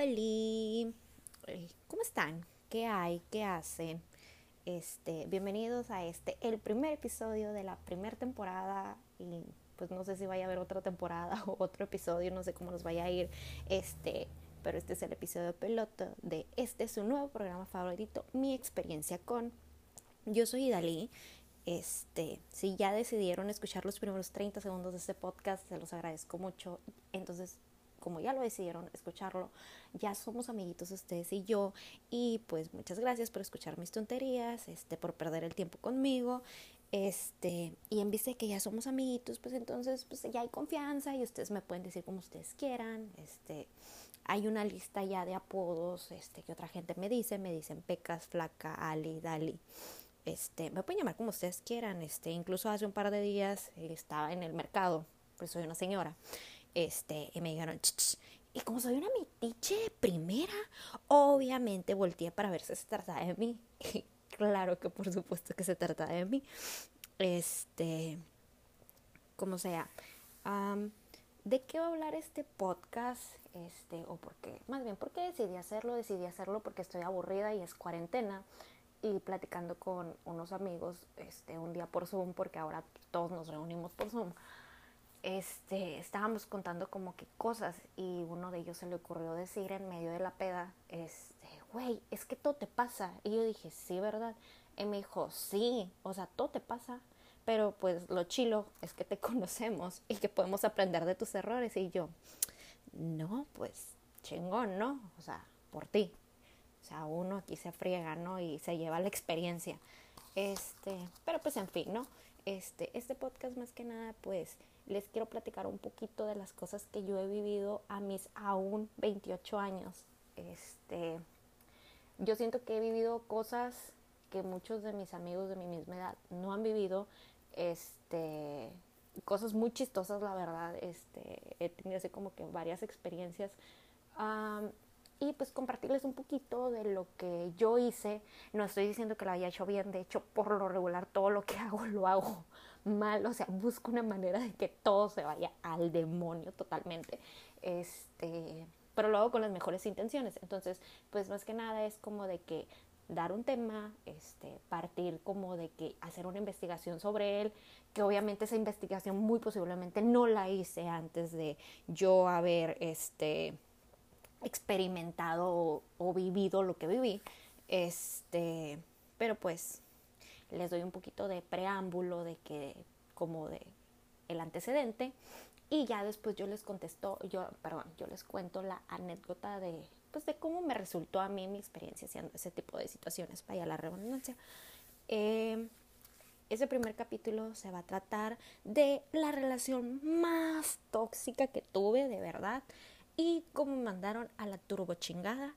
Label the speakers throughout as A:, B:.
A: ¿cómo están? ¿Qué hay? ¿Qué hacen? Este, bienvenidos a este, el primer episodio de la primera temporada y pues no sé si vaya a haber otra temporada o otro episodio, no sé cómo nos vaya a ir, este, pero este es el episodio piloto de este es su nuevo programa favorito, mi experiencia con. Yo soy Idalí. Este, si ya decidieron escuchar los primeros 30 segundos de este podcast, se los agradezco mucho. Entonces, como ya lo decidieron escucharlo, ya somos amiguitos ustedes y yo. Y pues muchas gracias por escuchar mis tonterías, este, por perder el tiempo conmigo. Este, y en vista de que ya somos amiguitos, pues entonces pues ya hay confianza y ustedes me pueden decir como ustedes quieran. Este, hay una lista ya de apodos este, que otra gente me dice, me dicen Pecas, Flaca, Ali, Dali. Este, me pueden llamar como ustedes quieran. Este, incluso hace un par de días estaba en el mercado, pues soy una señora este, y me dijeron, y como soy una metiche primera, obviamente volteé para ver si se trataba de mí. Y claro que por supuesto que se trata de mí. Este, como sea. ¿De qué va a hablar este podcast? Este, o por qué, más bien, ¿por qué decidí hacerlo? Decidí hacerlo porque estoy aburrida y es cuarentena y platicando con unos amigos este, un día por Zoom, porque ahora todos nos reunimos por Zoom este, estábamos contando como que cosas y uno de ellos se le ocurrió decir en medio de la peda, este, güey, es que todo te pasa. Y yo dije, sí, ¿verdad? Y me dijo, sí, o sea, todo te pasa, pero pues lo chilo es que te conocemos y que podemos aprender de tus errores. Y yo, no, pues chingón, ¿no? O sea, por ti. O sea, uno aquí se friega, ¿no? Y se lleva la experiencia. Este, pero pues en fin, ¿no? Este, este podcast más que nada, pues les quiero platicar un poquito de las cosas que yo he vivido a mis aún 28 años. Este, yo siento que he vivido cosas que muchos de mis amigos de mi misma edad no han vivido. Este, cosas muy chistosas, la verdad. Este, he tenido así como que varias experiencias. y pues compartirles un poquito de lo que yo hice. No estoy diciendo que lo haya hecho bien, de hecho por lo regular todo lo que hago lo hago mal, o sea, busco una manera de que todo se vaya al demonio totalmente. Este, pero lo hago con las mejores intenciones. Entonces, pues más que nada es como de que dar un tema, este, partir como de que hacer una investigación sobre él, que obviamente esa investigación muy posiblemente no la hice antes de yo haber este experimentado o, o vivido lo que viví. Este, pero pues les doy un poquito de preámbulo de que como de el antecedente y ya después yo les contesto, yo, perdón, yo les cuento la anécdota de pues de cómo me resultó a mí mi experiencia haciendo ese tipo de situaciones, vaya la redundancia. Eh, ese primer capítulo se va a tratar de la relación más tóxica que tuve, de verdad, y cómo me mandaron a la turbo chingada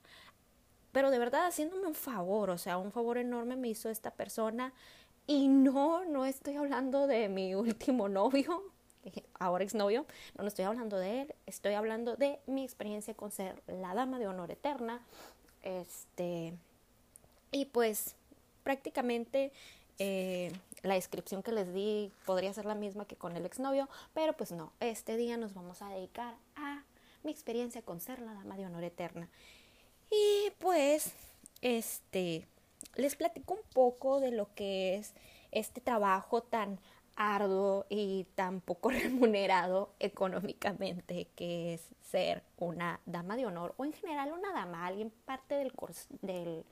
A: pero de verdad haciéndome un favor, o sea, un favor enorme me hizo esta persona. Y no, no estoy hablando de mi último novio, ahora exnovio, no, no estoy hablando de él, estoy hablando de mi experiencia con ser la dama de honor eterna. Este, y pues prácticamente eh, la descripción que les di podría ser la misma que con el exnovio, pero pues no, este día nos vamos a dedicar a mi experiencia con ser la dama de honor eterna. Y pues, este, les platico un poco de lo que es este trabajo tan arduo y tan poco remunerado económicamente que es ser una dama de honor o en general una dama, alguien parte del, del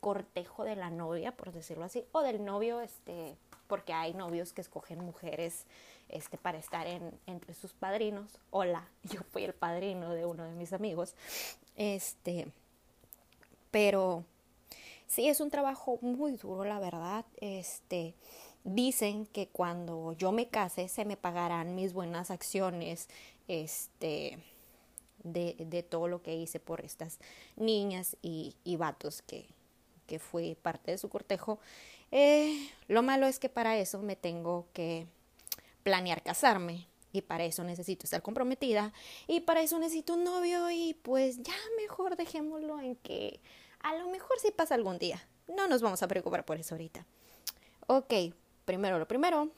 A: cortejo de la novia, por decirlo así, o del novio, este, porque hay novios que escogen mujeres este, para estar en, entre sus padrinos. Hola, yo fui el padrino de uno de mis amigos. Este, pero sí es un trabajo muy duro, la verdad. Este, dicen que cuando yo me case se me pagarán mis buenas acciones, este, de, de todo lo que hice por estas niñas y, y vatos que, que fui parte de su cortejo. Eh, lo malo es que para eso me tengo que planear casarme y para eso necesito estar comprometida y para eso necesito un novio y pues ya mejor dejémoslo en que a lo mejor sí pasa algún día. No nos vamos a preocupar por eso ahorita. Ok, primero lo primero,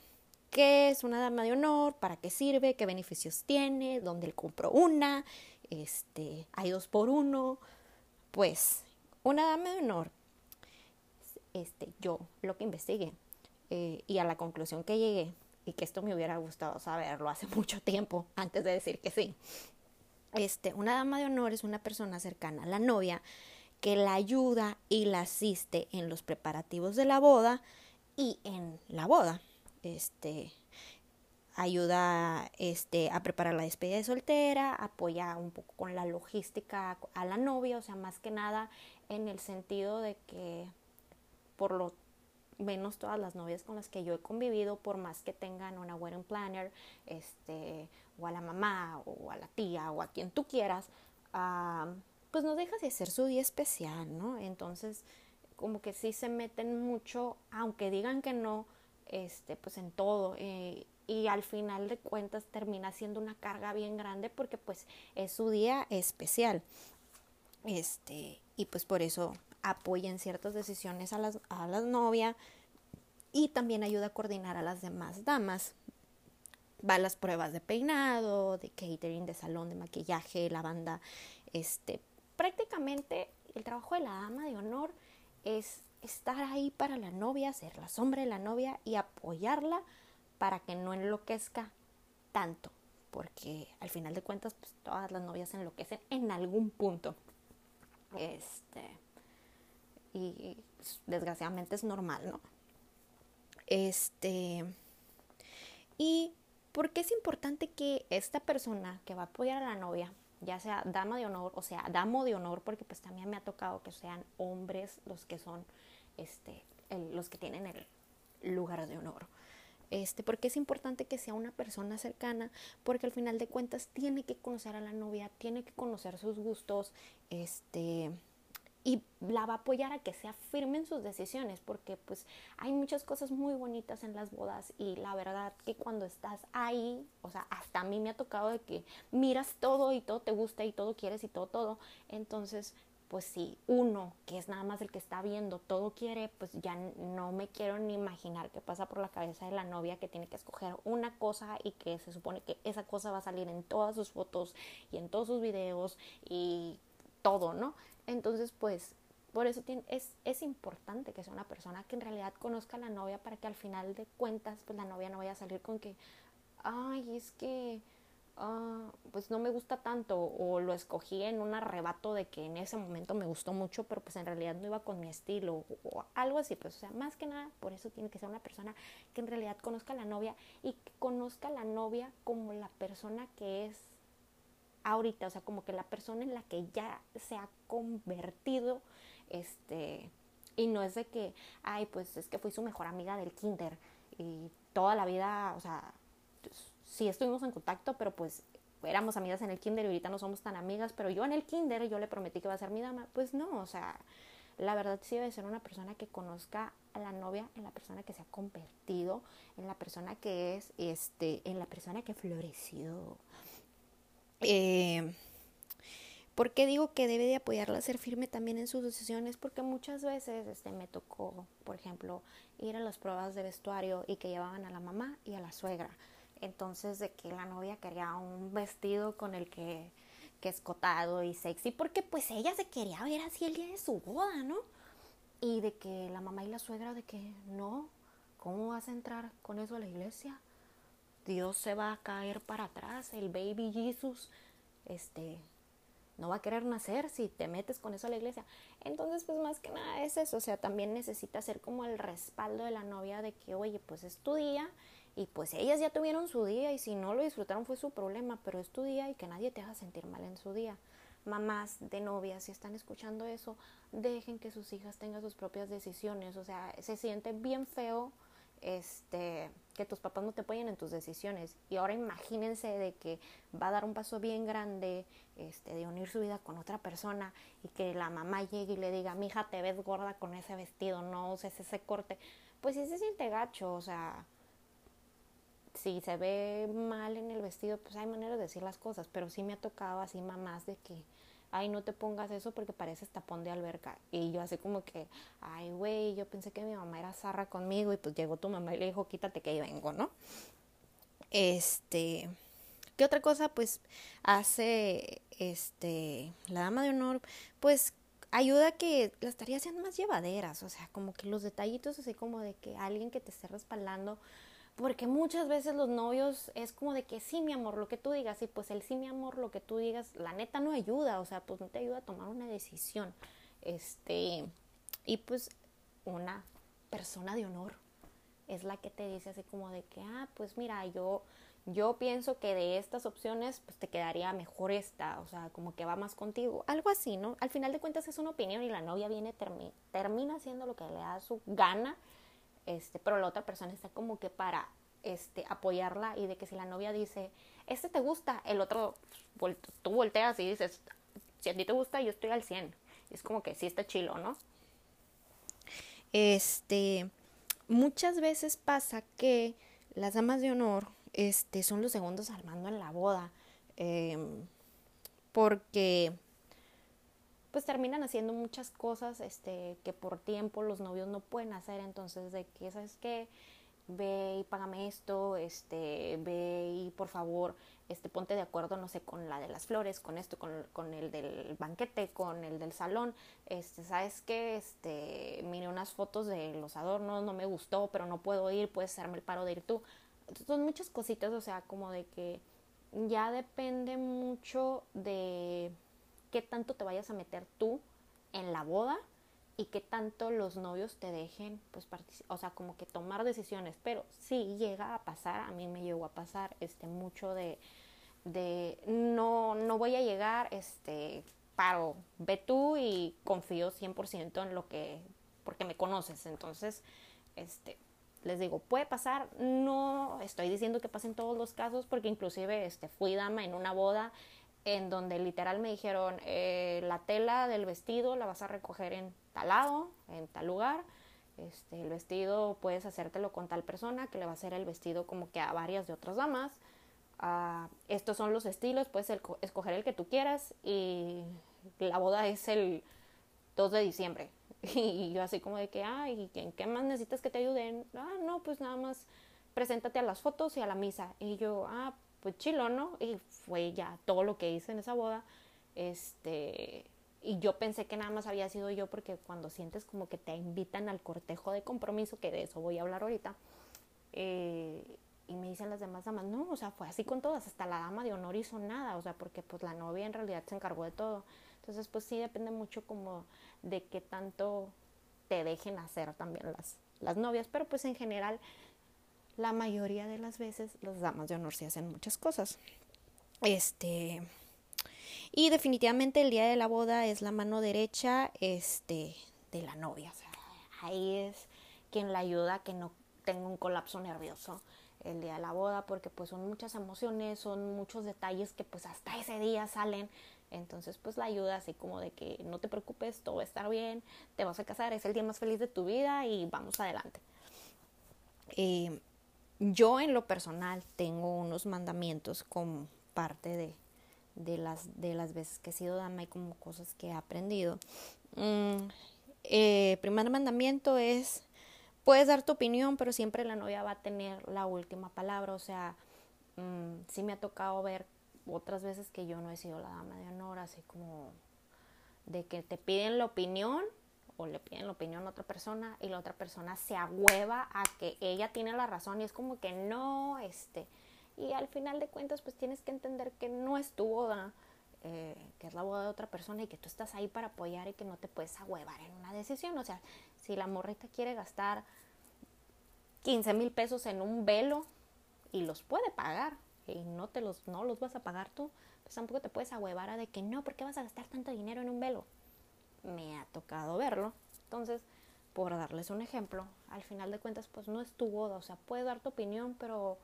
A: ¿qué es una dama de honor? ¿Para qué sirve? ¿Qué beneficios tiene? ¿Dónde le compro una? este, hay dos por uno, pues una dama de honor, este, yo lo que investigué eh, y a la conclusión que llegué, y que esto me hubiera gustado saberlo hace mucho tiempo antes de decir que sí. Este, una dama de honor es una persona cercana a la novia que la ayuda y la asiste en los preparativos de la boda y en la boda. Este, ayuda este, a preparar la despedida de soltera, apoya un poco con la logística a la novia, o sea, más que nada en el sentido de que por lo menos todas las novias con las que yo he convivido, por más que tengan una wedding planner, este, o a la mamá, o a la tía, o a quien tú quieras, pues no dejas de hacer su día especial, ¿no? Entonces, como que sí se meten mucho, aunque digan que no, este, pues en todo. Eh, y al final de cuentas termina siendo una carga bien grande porque pues es su día especial. Este, y pues por eso apoya en ciertas decisiones a las, a las novias y también ayuda a coordinar a las demás damas. Va a las pruebas de peinado, de catering, de salón, de maquillaje, la banda. Este, prácticamente el trabajo de la dama de honor es estar ahí para la novia, ser la sombra de la novia y apoyarla para que no enloquezca tanto, porque al final de cuentas pues, todas las novias enloquecen en algún punto. Este, y pues, desgraciadamente es normal, ¿no? Este, y ¿por qué es importante que esta persona que va a apoyar a la novia, ya sea dama de honor, o sea, damo de honor, porque pues también me ha tocado que sean hombres los que son, este, los que tienen el lugar de honor. Este, porque es importante que sea una persona cercana, porque al final de cuentas tiene que conocer a la novia, tiene que conocer sus gustos, este, y la va a apoyar a que sea firme en sus decisiones, porque pues hay muchas cosas muy bonitas en las bodas y la verdad que cuando estás ahí, o sea, hasta a mí me ha tocado de que miras todo y todo te gusta y todo quieres y todo, todo, entonces pues si uno, que es nada más el que está viendo, todo quiere, pues ya no me quiero ni imaginar qué pasa por la cabeza de la novia que tiene que escoger una cosa y que se supone que esa cosa va a salir en todas sus fotos y en todos sus videos y todo, ¿no? Entonces, pues, por eso tiene, es, es importante que sea una persona que en realidad conozca a la novia para que al final de cuentas, pues la novia no vaya a salir con que, ay, es que, ah, pues no me gusta tanto o lo escogí en un arrebato de que en ese momento me gustó mucho, pero pues en realidad no iba con mi estilo o, algo así, pues o sea, más que nada, por eso tiene que ser una persona que en realidad conozca a la novia y que conozca a la novia como la persona que es ahorita, o sea, como que la persona en la que ya se ha convertido, este, y no es de que, ay, pues es que fui su mejor amiga del kinder y toda la vida, o sea, sí estuvimos en contacto, pero pues éramos amigas en el kinder y ahorita no somos tan amigas, pero yo en el kinder yo le prometí que iba a ser mi dama, pues no, o sea, la verdad sí debe ser una persona que conozca a la novia, en la persona que se ha convertido, en la persona que es, este, en la persona que floreció, eh, ¿Por qué digo que debe de apoyarla a ser firme también en sus decisiones? Porque muchas veces este, me tocó, por ejemplo, ir a las pruebas de vestuario y que llevaban a la mamá y a la suegra. Entonces, de que la novia quería un vestido con el que, que escotado y sexy, porque pues ella se quería ver así el día de su boda, ¿no? Y de que la mamá y la suegra de que no, ¿cómo vas a entrar con eso a la iglesia? Dios se va a caer para atrás, el baby Jesus, este, no va a querer nacer si te metes con eso a la iglesia. Entonces, pues más que nada es eso, o sea, también necesita ser como el respaldo de la novia de que, oye, pues es tu día y pues ellas ya tuvieron su día y si no lo disfrutaron fue su problema, pero es tu día y que nadie te haga sentir mal en su día. Mamás de novias, si están escuchando eso, dejen que sus hijas tengan sus propias decisiones, o sea, se siente bien feo este, que tus papás no te apoyen en tus decisiones. Y ahora imagínense de que va a dar un paso bien grande, este, de unir su vida con otra persona y que la mamá llegue y le diga, mi hija, te ves gorda con ese vestido, no uses ese corte. Pues sí se siente gacho, o sea, si se ve mal en el vestido, pues hay maneras de decir las cosas, pero sí me ha tocado así mamás de que ay, no te pongas eso porque pareces tapón de alberca. Y yo así como que, ay, güey, yo pensé que mi mamá era zarra conmigo y pues llegó tu mamá y le dijo, quítate que ahí vengo, ¿no? Este, ¿Qué otra cosa pues hace este la dama de honor? Pues ayuda que las tareas sean más llevaderas, o sea, como que los detallitos así como de que alguien que te esté respaldando, porque muchas veces los novios es como de que sí, mi amor, lo que tú digas, y pues el sí, mi amor, lo que tú digas, la neta no ayuda, o sea, pues no te ayuda a tomar una decisión. Este, y pues una persona de honor es la que te dice así como de que, ah, pues mira, yo yo pienso que de estas opciones pues te quedaría mejor esta, o sea, como que va más contigo, algo así, ¿no? Al final de cuentas es una opinión y la novia viene, termina haciendo lo que le da su gana, este, pero la otra persona está como que para este, apoyarla y de que si la novia dice, este te gusta, el otro, tú volteas y dices, si a ti te gusta, yo estoy al 100. es como que sí está chilo, ¿no? Este, muchas veces pasa que las damas de honor este, son los segundos al mando en la boda. Em, porque pues terminan haciendo muchas cosas este, que por tiempo los novios no pueden hacer. Entonces, de que, ¿sabes qué? Ve y págame esto, este, ve y por favor, este, ponte de acuerdo, no sé, con la de las flores, con esto, con, con el del banquete, con el del salón. Este, ¿sabes qué? Este, mire unas fotos de los adornos, no me gustó, pero no puedo ir, puedes hacerme el paro de ir tú son muchas cositas, o sea, como de que ya depende mucho de qué tanto te vayas a meter tú en la boda y qué tanto los novios te dejen, pues, o sea, como que tomar decisiones. Pero sí llega a pasar, a mí me llegó a pasar, este, mucho de, de no, no voy a llegar, este, paro, ve tú y confío 100% en lo que, porque me conoces. Entonces, este, les digo, puede pasar, no estoy diciendo que pasen todos los casos, porque inclusive este, fui dama en una boda en donde literal me dijeron, eh, la tela del vestido la vas a recoger en tal lado, en tal lugar, este, el vestido puedes hacértelo con tal persona que le va a hacer el vestido como que a varias de otras damas. Uh, estos son los estilos, puedes escoger el que tú quieras y la boda es el 2 de diciembre. Y yo así como de que, ay, ¿en qué más necesitas que te ayuden? Ah, no, pues nada más preséntate a las fotos y a la misa. Y yo, ah, pues chilo, ¿no? Y fue ya todo lo que hice en esa boda. Este, y yo pensé que nada más había sido yo porque cuando sientes como que te invitan al cortejo de compromiso, que de eso voy a hablar ahorita, eh, y me dicen las demás damas, no, o sea, fue así con todas, hasta la dama de honor hizo nada, o sea, porque pues la novia en realidad se encargó de todo. Entonces, pues sí depende mucho como de qué tanto te dejen hacer también las, las novias, pero pues en general la mayoría de las veces las damas de honor se hacen muchas cosas. Este y definitivamente el día de la boda es la mano derecha este de la novia, o sea, ahí es quien la ayuda a que no tenga un colapso nervioso el día de la boda porque pues son muchas emociones, son muchos detalles que pues hasta ese día salen entonces, pues la ayuda así como de que no te preocupes, todo va a estar bien, te vas a casar, es el día más feliz de tu vida y vamos adelante. Eh, yo en lo personal tengo unos mandamientos como parte de, de, las, de las veces que he sido dama y como cosas que he aprendido. Mm, eh, primer mandamiento es, puedes dar tu opinión, pero siempre la novia va a tener la última palabra. O sea, mm, sí me ha tocado ver otras veces que yo no he sido la dama de honor, así como de que te piden la opinión o le piden la opinión a otra persona y la otra persona se agüeva a que ella tiene la razón y es como que no, este, y al final de cuentas pues tienes que entender que no es tu boda, eh, que es la boda de otra persona y que tú estás ahí para apoyar y que no te puedes agüevar en una decisión, o sea, si la morrita quiere gastar 15 mil pesos en un velo y los puede pagar, y no te los, no los vas a pagar tú, pues tampoco te puedes ahuevar a de que no, ¿por qué vas a gastar tanto dinero en un velo? Me ha tocado verlo. Entonces, por darles un ejemplo, al final de cuentas, pues no es tu boda, o sea, puedes dar tu opinión, pero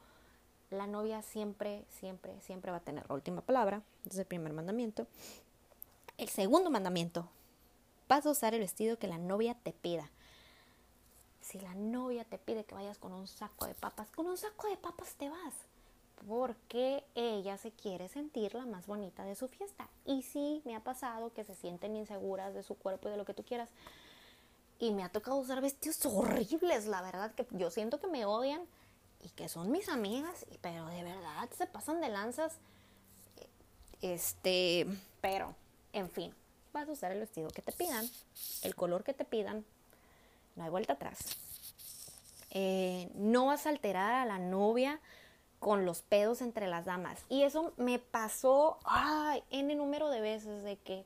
A: la novia siempre, siempre, siempre va a tener la última palabra. Es el primer mandamiento. El segundo mandamiento, vas a usar el vestido que la novia te pida. Si la novia te pide que vayas con un saco de papas, con un saco de papas te vas porque ella se quiere sentir la más bonita de su fiesta. Y sí, me ha pasado que se sienten inseguras de su cuerpo y de lo que tú quieras. Y me ha tocado usar vestidos horribles, la verdad, que yo siento que me odian y que son mis amigas, pero de verdad se pasan de lanzas. Este, pero, en fin, vas a usar el vestido que te pidan, el color que te pidan, no hay vuelta atrás. Eh, no vas a alterar a la novia con los pedos entre las damas. Y eso me pasó ay, el número de veces de que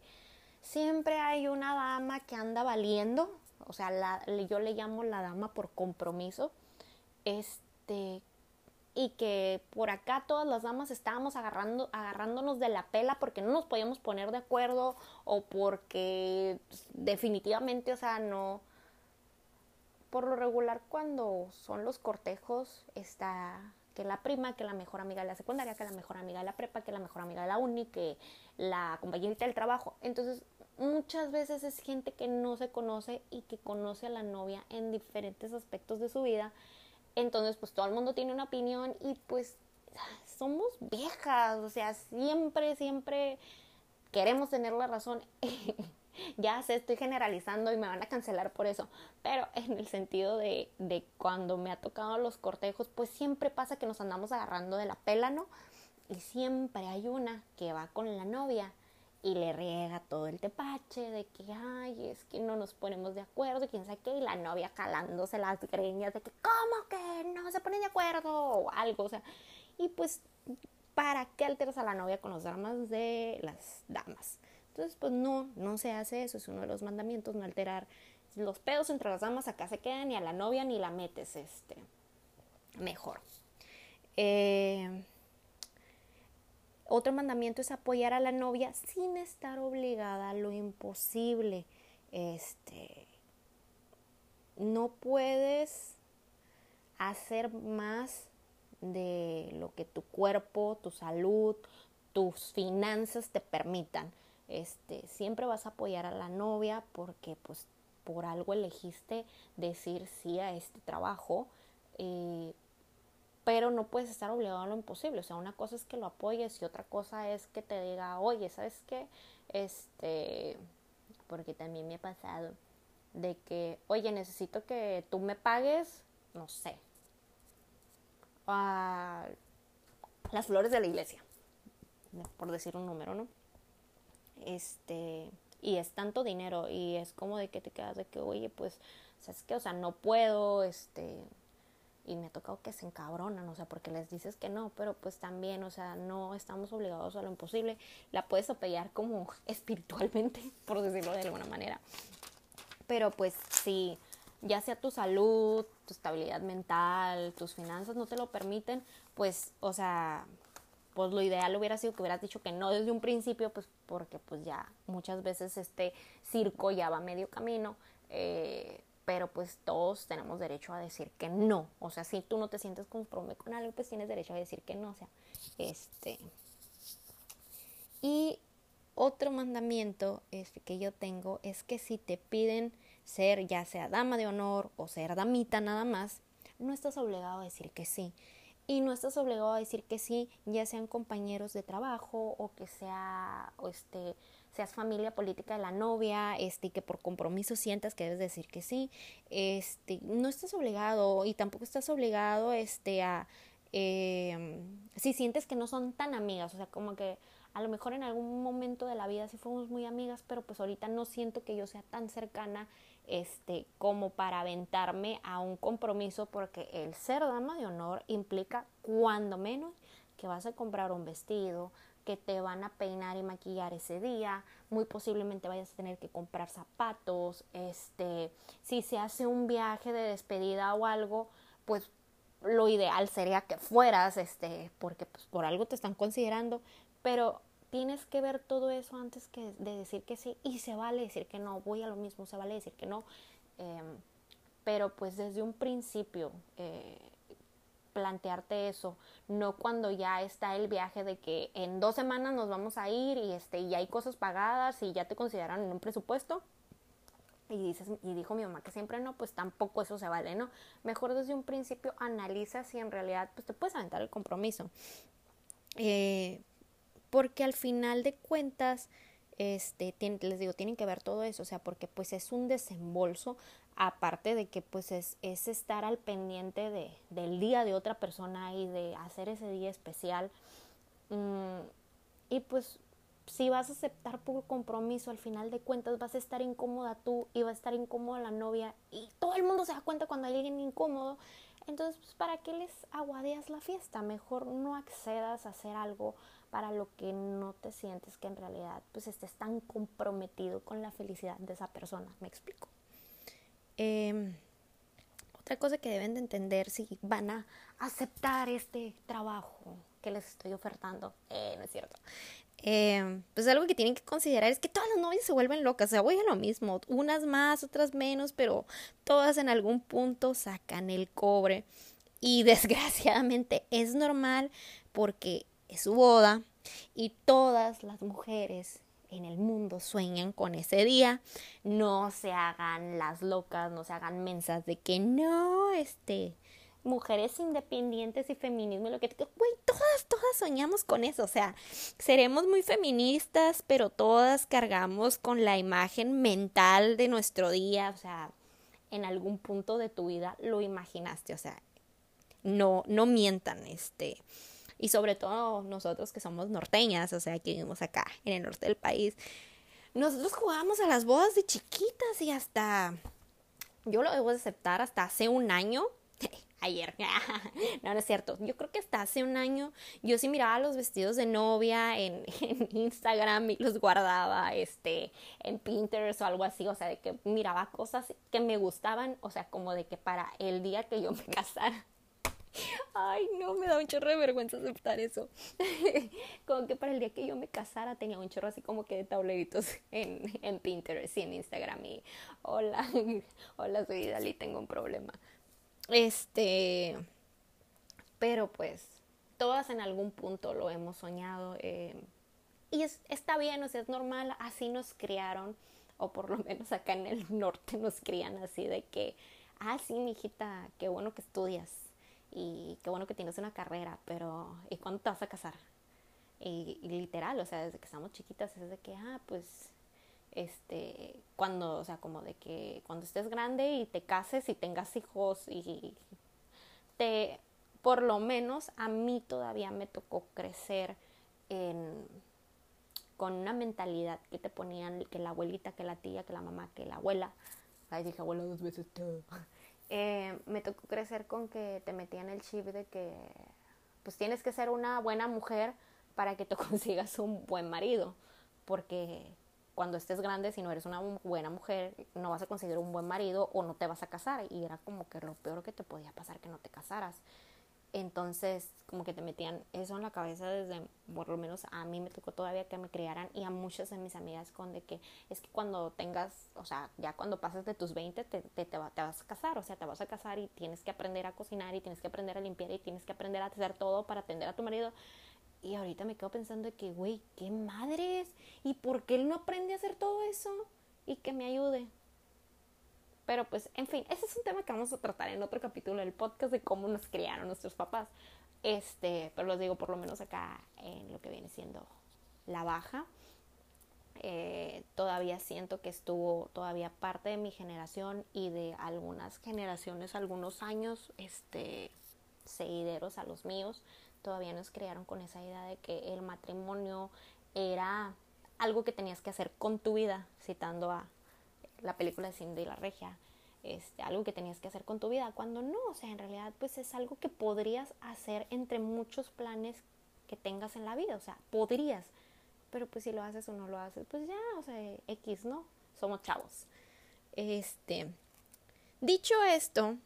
A: siempre hay una dama que anda valiendo, o sea, yo le llamo la dama por compromiso, este, y que por acá todas las damas estábamos agarrando, agarrándonos de la pela porque no nos podíamos poner de acuerdo o porque definitivamente, o sea, no, por lo regular cuando son los cortejos está que la prima, que la mejor amiga de la secundaria, que la mejor amiga de la prepa, que la mejor amiga de la uni, que la compañerita del trabajo. Entonces, muchas veces es gente que no se conoce y que conoce a la novia en diferentes aspectos de su vida. Entonces, pues todo el mundo tiene una opinión y pues somos viejas, o sea, siempre, siempre queremos tener la razón. ya sé, estoy generalizando y me van a cancelar por eso, pero en el sentido de, de cuando me ha tocado los cortejos, pues siempre pasa que nos andamos agarrando de la pela, ¿no? Y siempre hay una que va con la novia y le riega todo el tepache de que, ay, es que no nos ponemos de acuerdo, quién sabe qué, y la novia jalándose las greñas de que, ¿cómo que no se ponen de acuerdo? o algo, o sea, y pues, ¿para qué alteras a la novia con los dramas de las damas? Entonces, pues no, no se hace eso, es uno de los mandamientos, no alterar los pedos entre las damas, acá se quedan y a la novia ni la metes, este, mejor. Eh, otro mandamiento es apoyar a la novia sin estar obligada a lo imposible. Este, no puedes hacer más de lo que tu cuerpo, tu salud, tus finanzas te permitan este, siempre vas a apoyar a la novia porque pues por algo elegiste decir sí a este trabajo, eh, pero no puedes estar obligado a lo imposible. O sea, una cosa es que lo apoyes y otra cosa es que te diga, oye, ¿sabes qué? Este, porque también me ha pasado de que, oye, necesito que tú me pagues, no sé, a las flores de la iglesia, por decir un número, ¿no? Este, y es tanto dinero y es como de que te quedas de que, oye, pues, ¿sabes qué? O sea, no puedo, este, y me ha tocado que se encabronan, o sea, porque les dices que no, pero pues también, o sea, no estamos obligados a lo imposible, la puedes apoyar como espiritualmente, por decirlo de alguna manera. Pero pues si ya sea tu salud, tu estabilidad mental, tus finanzas no te lo permiten, pues, o sea, pues lo ideal hubiera sido que hubieras dicho que no desde un principio, pues porque pues ya muchas veces este circo ya va medio camino, eh, pero pues todos tenemos derecho a decir que no, o sea, si tú no te sientes conforme con algo, pues tienes derecho a decir que no, sea, este... Y otro mandamiento este, que yo tengo es que si te piden ser ya sea dama de honor o ser damita nada más, no estás obligado a decir que sí y no estás obligado a decir que sí, ya sean compañeros de trabajo o que sea, este, seas familia política de la novia, este, que por compromiso sientas que debes decir que sí, este, no estás obligado y tampoco estás obligado, este, a, eh, si sientes que no son tan amigas, o sea, como que a lo mejor en algún momento de la vida sí fuimos muy amigas, pero pues ahorita no siento que yo sea tan cercana este, como para aventarme a un compromiso porque el ser dama de honor implica cuando menos que vas a comprar un vestido, que te van a peinar y maquillar ese día, muy posiblemente vayas a tener que comprar zapatos, este, si se hace un viaje de despedida o algo, pues lo ideal sería que fueras, este, porque pues por algo te están considerando, pero tienes que ver todo eso antes que de decir que sí y se vale decir que no, voy a lo mismo, se vale decir que no, em, pero pues desde un principio eh, plantearte eso, no cuando ya está el viaje de que en dos semanas nos vamos a ir y este y hay cosas pagadas y ya te consideran en un presupuesto y dices y dijo mi mamá que siempre no, pues tampoco eso se vale, ¿no? Mejor desde un principio analiza si en realidad pues te puedes aventar el compromiso. Eh, porque al final de cuentas, este, les digo, tienen que ver todo eso, o sea, porque pues es un desembolso, aparte de que pues es, es estar al pendiente de, del día de otra persona y de hacer ese día especial. Mm, y pues si vas a aceptar por compromiso, al final de cuentas vas a estar incómoda tú y va a estar incómoda la novia y todo el mundo se da cuenta cuando hay alguien incómodo. Entonces, pues, ¿para qué les aguadeas la fiesta? Mejor no accedas a hacer algo para lo que no te sientes que en realidad pues estés tan comprometido con la felicidad de esa persona. ¿Me explico? Em, otra cosa que deben de entender si van a aceptar este trabajo que les estoy ofertando, eh, no es cierto, eh, pues algo que tienen que considerar es que todas las novias se vuelven locas, o sea, voy a lo mismo, unas más, otras menos, pero todas en algún punto sacan el cobre. Y desgraciadamente es normal porque es su boda y todas las mujeres en el mundo sueñan con ese día. No se hagan las locas, no se hagan mensas de que no, este, mujeres independientes y feminismo, lo que, güey, todas, todas soñamos con eso, o sea, seremos muy feministas, pero todas cargamos con la imagen mental de nuestro día, o sea, en algún punto de tu vida lo imaginaste, o sea, no, no mientan, este, y sobre todo nosotros que somos norteñas, o sea, que vivimos acá en el norte del país, nosotros jugábamos a las bodas de chiquitas y hasta, yo lo debo de aceptar, hasta hace un año, ayer. no, no es cierto. Yo creo que hasta hace un año yo sí miraba los vestidos de novia en, en, Instagram y los guardaba este, en Pinterest o algo así. O sea, de que miraba cosas que me gustaban. O sea, como de que para el día que yo me casara. Ay, no, me da un chorro de vergüenza aceptar eso. como que para el día que yo me casara tenía un chorro así como que de tableritos en, en Pinterest y en Instagram. Y hola, hola, soy Dali, tengo un problema. Este, pero pues todas en algún punto lo hemos soñado. Eh, y es, está bien, o sea, es normal, así nos criaron, o por lo menos acá en el norte nos crían así de que, ah, sí, mijita, qué bueno que estudias y qué bueno que tienes una carrera, pero ¿y cuándo te vas a casar? Y, literal, o sea, desde que estamos chiquitas es de que, ah, pues este, cuando, o sea, como de que cuando estés grande y te cases y tengas hijos y te, por lo menos a mí todavía me tocó crecer en, con una mentalidad que te ponían que la abuelita, que la tía, que la mamá, que la abuela, ay dije abuela dos veces eh, me tocó crecer con que te metían el chip de que pues tienes que ser una buena mujer para que te consigas un buen marido, porque cuando estés grande, si no eres una buena mujer, no vas a conseguir un buen marido o no te vas a casar. Y era como que lo peor que te podía pasar que no te casaras. Entonces, como que te metían eso en la cabeza desde, por lo menos a mí me tocó todavía que me criaran y a muchas de mis amigas con de que es que cuando tengas, o sea, ya cuando pases de tus 20 te, te, te, vas a casar, o sea, te vas a casar y tienes que aprender a cocinar y tienes que aprender a limpiar y tienes que aprender a hacer todo para atender a tu marido. Y ahorita me quedo pensando que, güey, qué madres. ¿Y por qué él no aprende a hacer todo eso? Y que me ayude. Pero pues, en fin, ese es un tema que vamos a tratar en otro capítulo del podcast de cómo nos criaron nuestros papás. Este, pero los digo por lo menos acá en lo que viene siendo la baja. Eh, todavía siento que estuvo todavía parte de mi generación y de algunas generaciones, algunos años, este, seguideros a los míos, todavía nos crearon con esa idea de que el matrimonio era algo que tenías que hacer con tu vida, citando a la película Cindy la Regia, este, algo que tenías que hacer con tu vida, cuando no, o sea, en realidad pues es algo que podrías hacer entre muchos planes que tengas en la vida, o sea, podrías, pero pues si lo haces o no lo haces, pues ya, o sea, X, ¿no? Somos chavos. Este, dicho esto,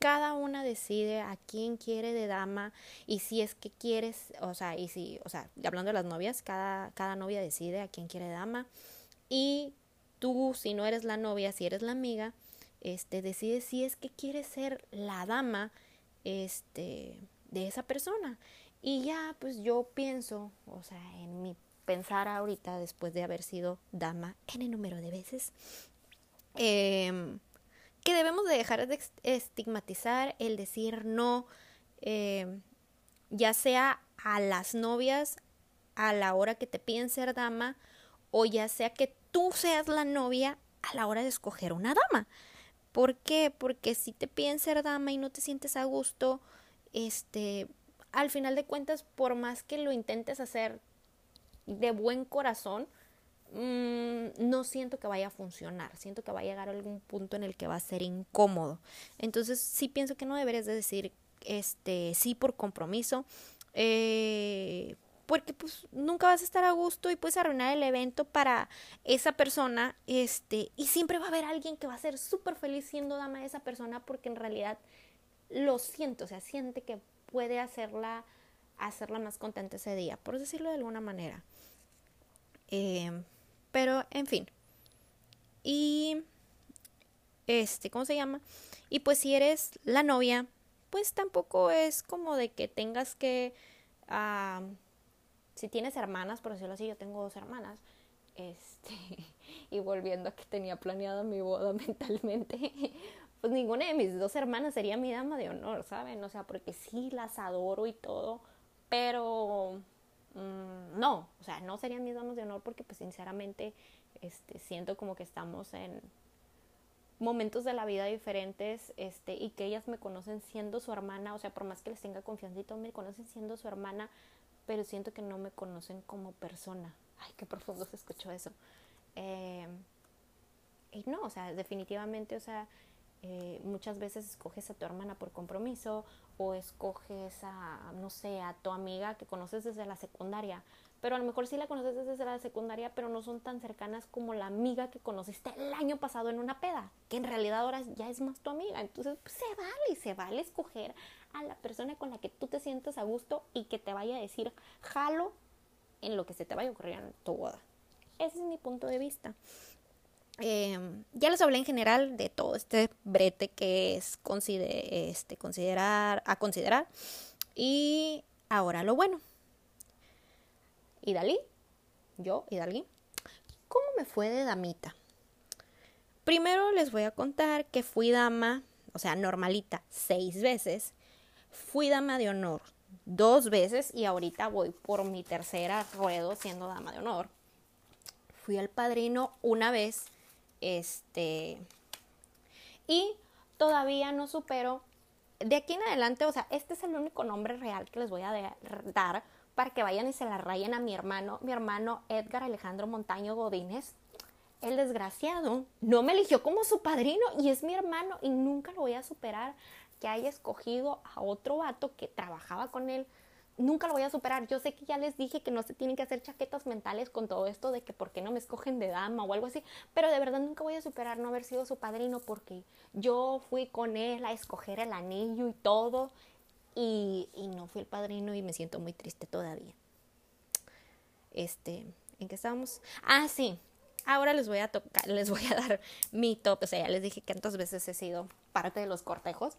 A: cada una decide a quién quiere de dama y si es que quieres, o sea, y si, o sea, hablando de las novias, cada, cada novia decide a quién quiere dama y tú, si no eres la novia, si eres la amiga, este, decides si es que quieres ser la dama, este, de esa persona. Y ya, pues yo pienso, o sea, en mi pensar ahorita, después de haber sido dama en el número de veces, eh, que debemos de dejar de estigmatizar el decir no, eh, ya sea a las novias a la hora que te piden ser dama o ya sea que tú seas la novia a la hora de escoger una dama. ¿Por qué? Porque si te piden ser dama y no te sientes a gusto, este, al final de cuentas, por más que lo intentes hacer de buen corazón, mmm, no siento que vaya a funcionar. Siento que va a llegar a algún punto en el que va a ser incómodo. Entonces, sí pienso que no deberías de decir este sí por compromiso. Eh, porque pues nunca vas a estar a gusto y puedes arruinar el evento para esa persona, este, y siempre va a haber alguien que va a ser súper feliz siendo dama de esa persona porque en realidad lo siento, o sea, siente que puede hacerla, hacerla más contenta ese día, por decirlo de alguna manera. Em, pero, en fin. Y, este, ¿cómo se llama? Y pues si eres la novia, pues tampoco es como de que tengas que si tienes hermanas, por decirlo así, yo tengo dos hermanas, este, y volviendo a que tenía planeado mi boda mentalmente, pues ninguna de mis dos hermanas sería mi dama de honor, ¿saben? O sea, porque sí las adoro y todo, pero mm, no, o sea, no serían mis damas de honor porque pues sinceramente este, siento como que estamos en momentos de la vida diferentes este, y que ellas me conocen siendo su hermana, o sea, por más que les tenga confianza y todo, me conocen siendo su hermana, pero siento que no me conocen como persona. Ay, qué profundo se escuchó eso. Eh, y no, o sea, definitivamente, o sea, eh, muchas veces escoges a tu hermana por compromiso o escoges a, no sé, a tu amiga que conoces desde la secundaria, pero a lo mejor sí la conoces desde la secundaria, pero no son tan cercanas como la amiga que conociste el año pasado en una peda, que en realidad ahora ya es más tu amiga. Entonces, pues, se vale, se vale escoger a la persona con la que tú te sientas a gusto y que te vaya a decir jalo en lo que se te vaya a ocurrir en tu boda. Ese es mi punto de vista. Em, ya les hablé en general de todo este brete que es este, considerar, a considerar. Y ahora lo bueno. ¿Y Dalí? Yo, y Dalí. ¿Cómo me fue de damita? Primero les voy a contar que fui dama, o sea, normalita, seis veces Fui dama de honor dos veces y ahorita voy por mi tercera ruedo siendo dama de honor. Fui al padrino una vez, este, y todavía no supero. De aquí en adelante, o sea, este es el único nombre real que les voy a dar para que vayan y se la rayen a mi hermano, mi hermano Edgar Alejandro Montaño Godínez. El desgraciado no me eligió como su padrino y es mi hermano y nunca lo voy a superar que haya escogido a otro vato que trabajaba con él, nunca lo voy a superar. Yo sé que ya les dije que no se tienen que hacer chaquetas mentales con todo esto de que por qué no me escogen de dama o algo así, pero de verdad nunca voy a superar no haber sido su padrino porque yo fui con él a escoger el anillo y todo y, no fui el padrino y me siento muy triste todavía. Este, ¿en qué estábamos? Ah, sí, Ahora les voy a tocar, les voy a dar mi top. O sea, ya les dije que tantas veces he sido parte de los cortejos.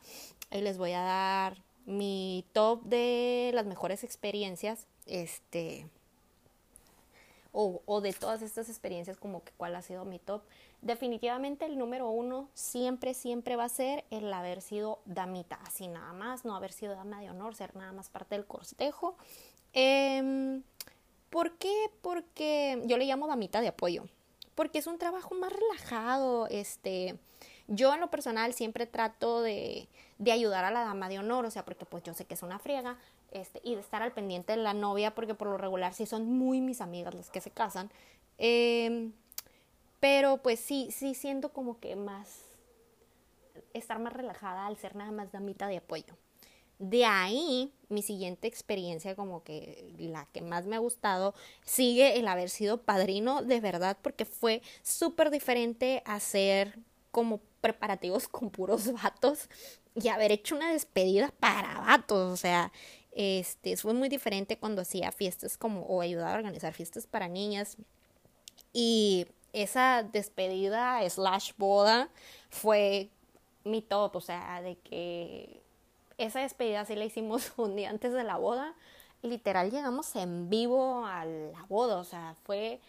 A: Y les voy a dar mi top de las mejores experiencias. Este. O, de todas estas experiencias, como que cuál ha sido mi top. Definitivamente el número uno siempre, siempre va a ser el haber sido damita, así nada más, no haber sido dama de honor, ser nada más parte del cortejo. Eh, ¿Por qué? Porque yo le llamo damita de apoyo porque es un trabajo más relajado, este, yo en lo personal siempre trato de, de, ayudar a la dama de honor, o sea, porque pues yo sé que es una friega, este, y de estar al pendiente de la novia, porque por lo regular sí son muy mis amigas las que se casan, em, pero pues sí, sí siento como que más, estar más relajada al ser nada más damita de apoyo. De ahí, mi siguiente experiencia, como que la que más me ha gustado, sigue el haber sido padrino de verdad, porque fue súper diferente hacer como preparativos con puros vatos y haber hecho una despedida para vatos. O sea, este, fue muy diferente cuando hacía fiestas como, o ayudaba a organizar fiestas para niñas. Y esa despedida slash boda fue mi top, o sea, de que esa despedida sí la hicimos un día antes de la boda. Literal llegamos en vivo a la boda, o sea, fue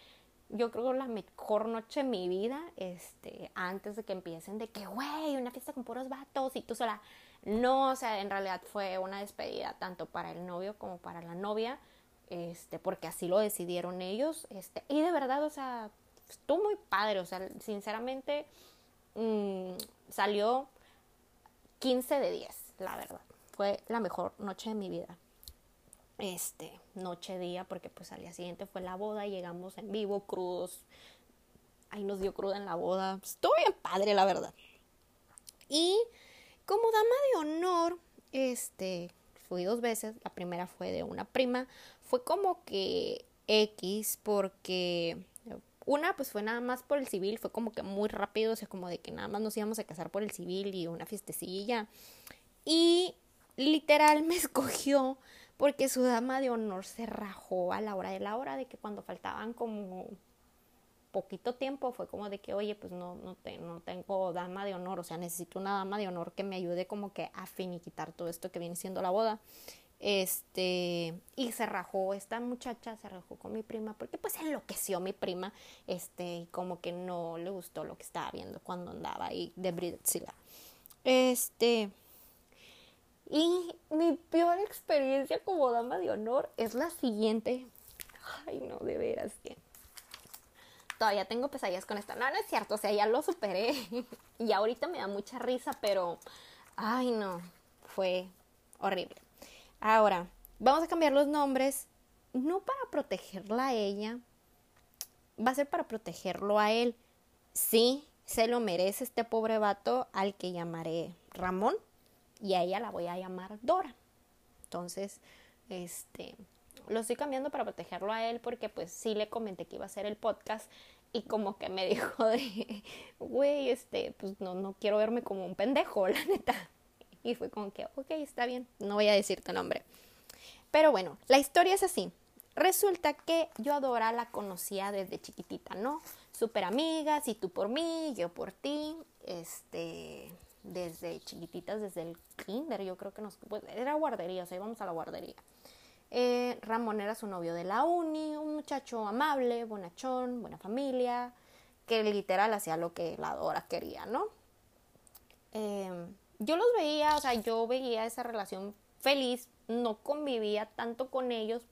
A: yo creo la mejor noche de mi vida, este, antes de que empiecen de que, güey, una fiesta con puros vatos y tú sola. No, o sea, en realidad fue una despedida tanto para el novio como para la novia. este, porque así lo decidieron ellos, este, y de verdad, o sea, estuvo muy padre, o sea, sinceramente mmm, salió 15 de 10, la verdad, fue la mejor noche de mi vida, este, noche día, porque pues al día siguiente fue la boda, llegamos en vivo, crudos, ahí nos dio cruda en la boda, estuvo bien padre, la verdad, y como dama de honor, este, fui dos veces, la primera fue de una prima, fue como que X porque una pues fue nada más por el civil, fue como que muy rápido, o sea, como de que nada más nos íbamos a casar por el civil y una fiestecilla. Y literal me escogió porque su dama de honor se rajó a la hora de la hora de que cuando faltaban como poquito tiempo fue como de que, oye, pues no, no, te, no tengo dama de honor, o sea, necesito una dama de honor que me ayude como que a finiquitar todo esto que viene siendo la boda. Este, y se rajó, esta muchacha se rajó con mi prima, porque pues enloqueció mi prima, este, y como que no le gustó lo que estaba viendo cuando andaba ahí de Britzilla. Este, y mi peor experiencia como dama de honor es la siguiente. Ay, no, de veras que todavía tengo pesadillas con esta. No, no es cierto, o sea, ya lo superé. y ahorita me da mucha risa, pero, ay, no, fue horrible. Ahora, vamos a cambiar los nombres, no para protegerla a ella, va a ser para protegerlo a él. Sí, se lo merece este pobre vato al que llamaré Ramón y a ella la voy a llamar Dora. Entonces, este, lo estoy cambiando para protegerlo a él porque pues sí le comenté que iba a hacer el podcast y como que me dijo de, güey, este, pues no, no quiero verme como un pendejo, la neta. Y fue como que, ok, está bien, no voy a decir tu nombre. Pero bueno, la historia es así. Resulta que yo a Dora la conocía desde chiquitita, ¿no? Súper amigas, y tú por mí, yo por ti, este, desde chiquititas, desde el kinder, yo creo que nos, pues, era guardería, o sea, íbamos a la guardería. Eh, Ramón era su novio de la uni, un muchacho amable, bonachón, buena familia, que literal hacía lo que la Dora quería, ¿no? Em, yo los veía, o sea, yo veía esa relación feliz, no convivía tanto con ellos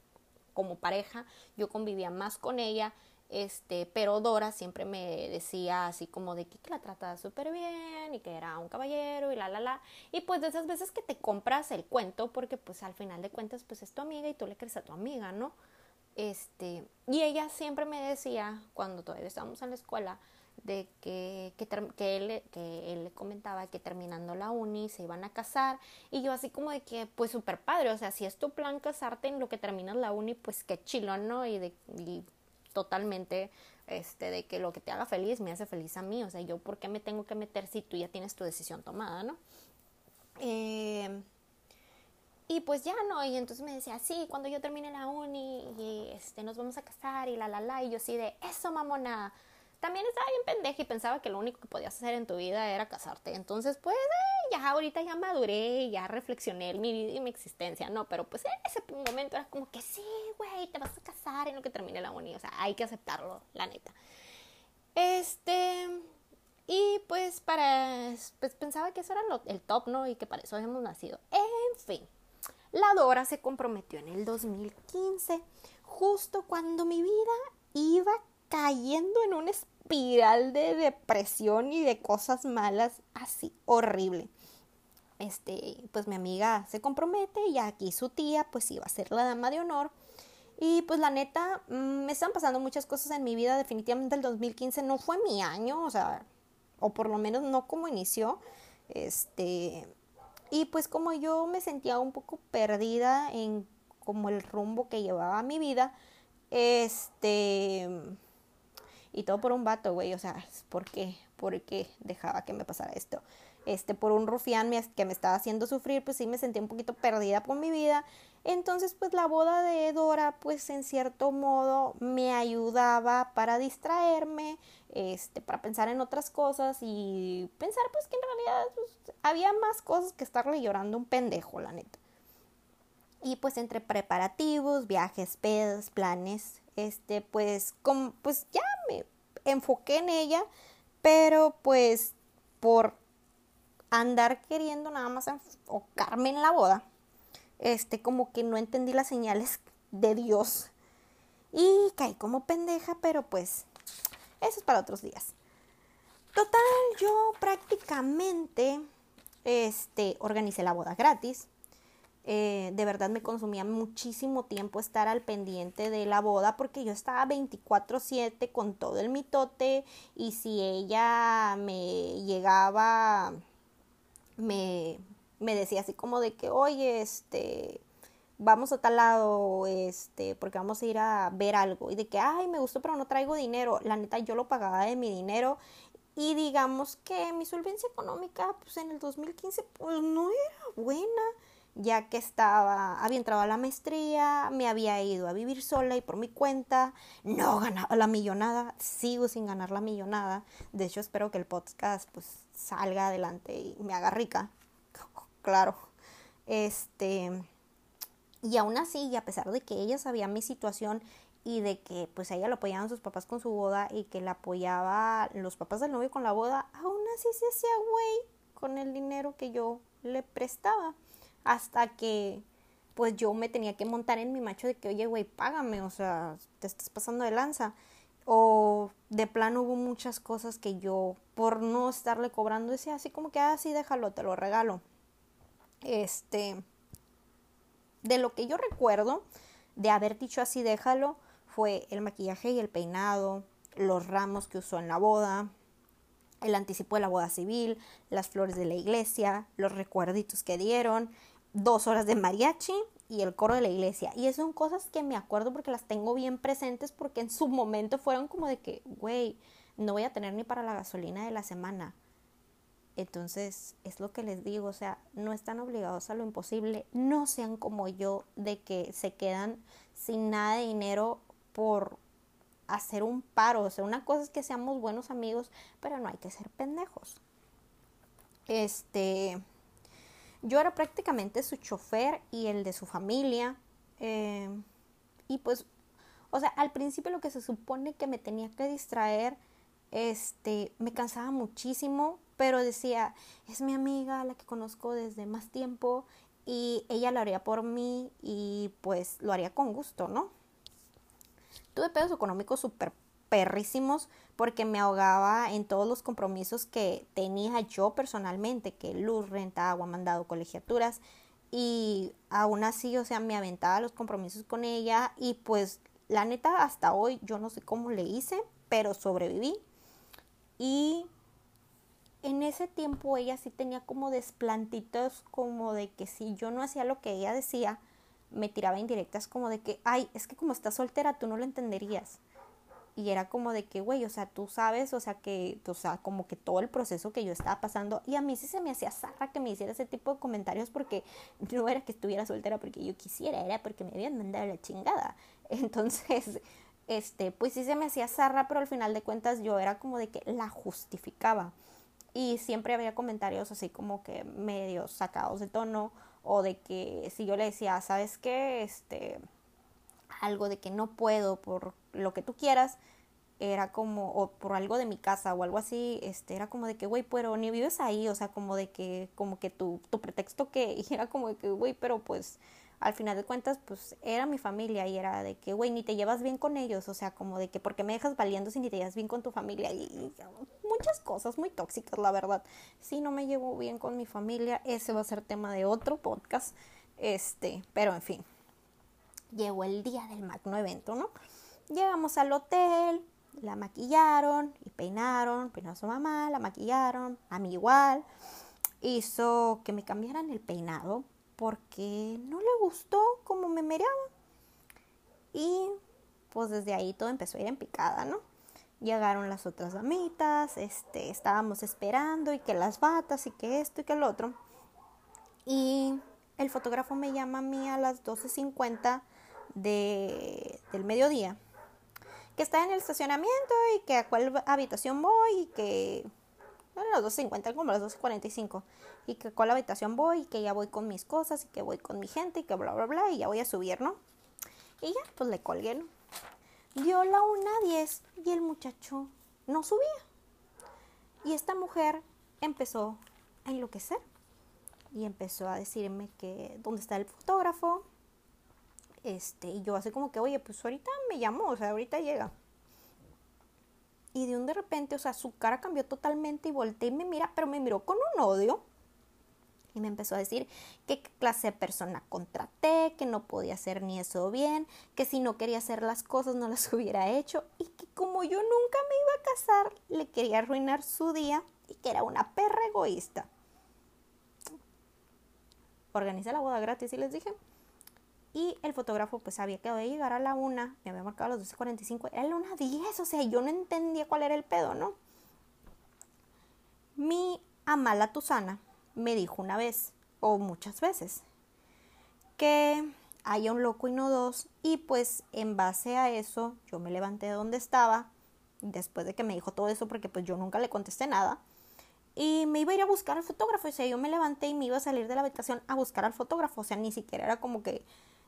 A: como pareja, yo convivía más con ella, este, pero Dora siempre me decía así como de que, la trataba súper bien y que era un caballero y la, la, la. Y pues de esas veces que te compras el cuento porque pues al final de cuentas pues es tu amiga y tú le crees a tu amiga, ¿no? Este, y ella siempre me decía, cuando todavía estábamos en la escuela, de que, que, que, él, que él le comentaba que terminando la uni se iban a casar y yo así como de que pues súper padre, o sea, si es tu plan casarte en lo que terminas la uni, pues qué chilo, ¿no? Y, de, y totalmente este, de que lo que te haga feliz me hace feliz a mí. O sea, yo por qué me tengo que meter si tú ya tienes tu decisión tomada, ¿no? Eh, y pues ya no, y entonces me decía, sí, cuando yo termine la uni y este, nos vamos a casar y la, la, la, y yo sí de, eso, mamona, también estaba bien pendeja y pensaba que lo único que podías hacer en tu vida era casarte. Entonces, pues, eh, ya ahorita ya maduré, ya reflexioné en mi vida y mi existencia, ¿no? Pero pues en ese momento era como que sí, güey, te vas a casar en lo que termine la uni. O sea, hay que aceptarlo, la neta. Este... Y pues para... Pues pensaba que eso era lo, el top, ¿no? Y que para eso habíamos nacido. En fin. La Dora se comprometió en el 2015, justo cuando mi vida iba cayendo en una espiral de depresión y de cosas malas así horrible. Este, pues mi amiga se compromete y aquí su tía pues iba a ser la dama de honor. Y pues la neta, mm, me están pasando muchas cosas en mi vida. Definitivamente el 2015 no fue mi año, o sea, o por lo menos no como inició. Este, y pues como yo me sentía un poco perdida en como el rumbo que llevaba mi vida, este, y todo por un vato, güey. O sea, ¿por qué? ¿Por qué dejaba que me pasara esto? Este, por un rufián que me estaba haciendo sufrir, pues sí me sentí un poquito perdida por mi vida. Entonces, pues la boda de Dora, pues en cierto modo me ayudaba para distraerme, este, para pensar en otras cosas y pensar pues que en realidad pues, había más cosas que estarle llorando un pendejo, la neta. Y pues entre preparativos, viajes, pedos, planes, este, pues, como, pues ya me enfoqué en ella, pero pues por andar queriendo nada más enfocarme en la boda, este, como que no entendí las señales de Dios. Y caí como pendeja, pero pues eso es para otros días. Total, yo prácticamente este, organicé la boda gratis. Eh, de verdad me consumía muchísimo tiempo estar al pendiente de la boda porque yo estaba 24/7 con todo el mitote y si ella me llegaba, me, me decía así como de que, oye, este, vamos a tal lado, este, porque vamos a ir a ver algo y de que, ay, me gustó pero no traigo dinero, la neta yo lo pagaba de mi dinero. Y digamos que mi solvencia económica pues en el 2015 pues no era buena ya que estaba, había entrado a la maestría, me había ido a vivir sola y por mi cuenta, no ganaba la millonada, sigo sin ganar la millonada. De hecho, espero que el podcast pues salga adelante y me haga rica. Claro. Este, y aún así, y a pesar de que ella sabía mi situación y de que pues ella lo apoyaban sus papás con su boda y que la apoyaba los papás del novio con la boda, aún así se hacía güey con el dinero que yo le prestaba hasta que pues yo me tenía que montar en mi macho de que, oye, güey, págame, o sea, te estás pasando de lanza. O de plano hubo muchas cosas que yo, por no estarle cobrando, decía así como que, ah, sí, déjalo, te lo regalo. Este, de lo que yo recuerdo de haber dicho así, déjalo, fue el maquillaje y el peinado, los ramos que usó en la boda, el anticipo de la boda civil, las flores de la iglesia, los recuerditos que dieron, dos horas de mariachi y el coro de la iglesia. Y son cosas que me acuerdo porque las tengo bien presentes porque en su momento fueron como de que, güey, no voy a tener ni para la gasolina de la semana. Entonces, es lo que les digo, o sea, no están obligados a lo imposible, no sean como yo de que se quedan sin nada de dinero por hacer un paro, o sea, una cosa es que seamos buenos amigos, pero no hay que ser pendejos. Este, yo era prácticamente su chofer y el de su familia. Eh, y pues, o sea, al principio lo que se supone que me tenía que distraer, este, me cansaba muchísimo, pero decía, es mi amiga, la que conozco desde más tiempo, y ella lo haría por mí y pues lo haría con gusto, ¿no? Tuve pedos económicos súper perrísimos porque me ahogaba en todos los compromisos que tenía yo personalmente, que luz, renta, agua, mandado, colegiaturas. Y aún así, o sea, me aventaba los compromisos con ella y pues la neta hasta hoy yo no sé cómo le hice, pero sobreviví. Y en ese tiempo ella sí tenía como desplantitos como de que si yo no hacía lo que ella decía, me tiraba indirectas como de que, ay, es que como estás soltera tú no lo entenderías y era como de que, güey, o sea, tú sabes, o sea, que, o sea, como que todo el proceso que yo estaba pasando, y a mí sí se me hacía zarra que me hiciera ese tipo de comentarios porque no era que estuviera soltera porque yo quisiera, era porque me habían mandado la chingada. Entonces, este, pues sí se me hacía zarra, pero al final de cuentas yo era como de que la justificaba. Y siempre había comentarios así como que medio sacados de tono, o de que si yo le decía, ¿sabes qué? Este, algo de que no puedo por lo que tú quieras, era como, o por algo de mi casa o algo así, este, era como de que, güey, pero ni vives ahí, o sea, como de que, como que tu, tu pretexto que, y era como de que, güey, pero pues, al final de cuentas, pues, era mi familia y era de que, güey, ni te llevas bien con ellos, o sea, como de que, ¿por qué me dejas valiendo si ni te llevas bien con tu familia? Y, y muchas cosas muy tóxicas, la verdad. Si no me llevo bien con mi familia, ese va a ser tema de otro podcast, este, pero en fin llegó el día del magno evento, ¿no? Llegamos al hotel, la maquillaron y peinaron, peinó a su mamá, la maquillaron, a mí igual. Hizo que me cambiaran el peinado porque no le gustó como me mereaba. Y pues desde ahí todo empezó a ir en picada, ¿no? Llegaron las otras damitas, este, estábamos esperando y que las batas y que esto y que el otro. Y el fotógrafo me llama a mí a las 12.50 de, del mediodía, que está en el estacionamiento y que a cuál habitación voy y que, bueno, las 2.50, como las 2.45, y que a cuál habitación voy y que ya voy con mis cosas y que voy con mi gente y que bla, bla, bla, y ya voy a subir, ¿no? Y ya, pues le colgué, ¿no? Dio la 1.10 y el muchacho no subía. Y esta mujer empezó a enloquecer y empezó a decirme que dónde está el fotógrafo, Este, y yo así como que, oye, pues ahorita me llamó, o sea, ahorita llega. Y de un de repente, o sea, su cara cambió totalmente y volteé y me mira, pero me miró con un odio. Y me empezó a decir que qué clase de persona contraté, que no podía hacer ni eso bien, que si no quería hacer las cosas no las hubiera hecho y que como yo nunca me iba a casar, le quería arruinar su día y que era una perra egoísta. Organicé la boda gratis y les dije. Y el fotógrafo pues había quedado de llegar a la una, me había marcado a las 12.45, era la una 10, o sea, yo no entendía cuál era el pedo, ¿no? Mi amala Tusana me dijo una vez, o muchas veces, que haya un loco y no dos, y pues en base a eso yo me levanté de donde estaba, después de que me dijo todo eso, porque pues yo nunca le contesté nada, y me iba a ir a buscar al fotógrafo, o sea, yo me levanté y me iba a salir de la habitación a buscar al fotógrafo, o sea, ni siquiera era como que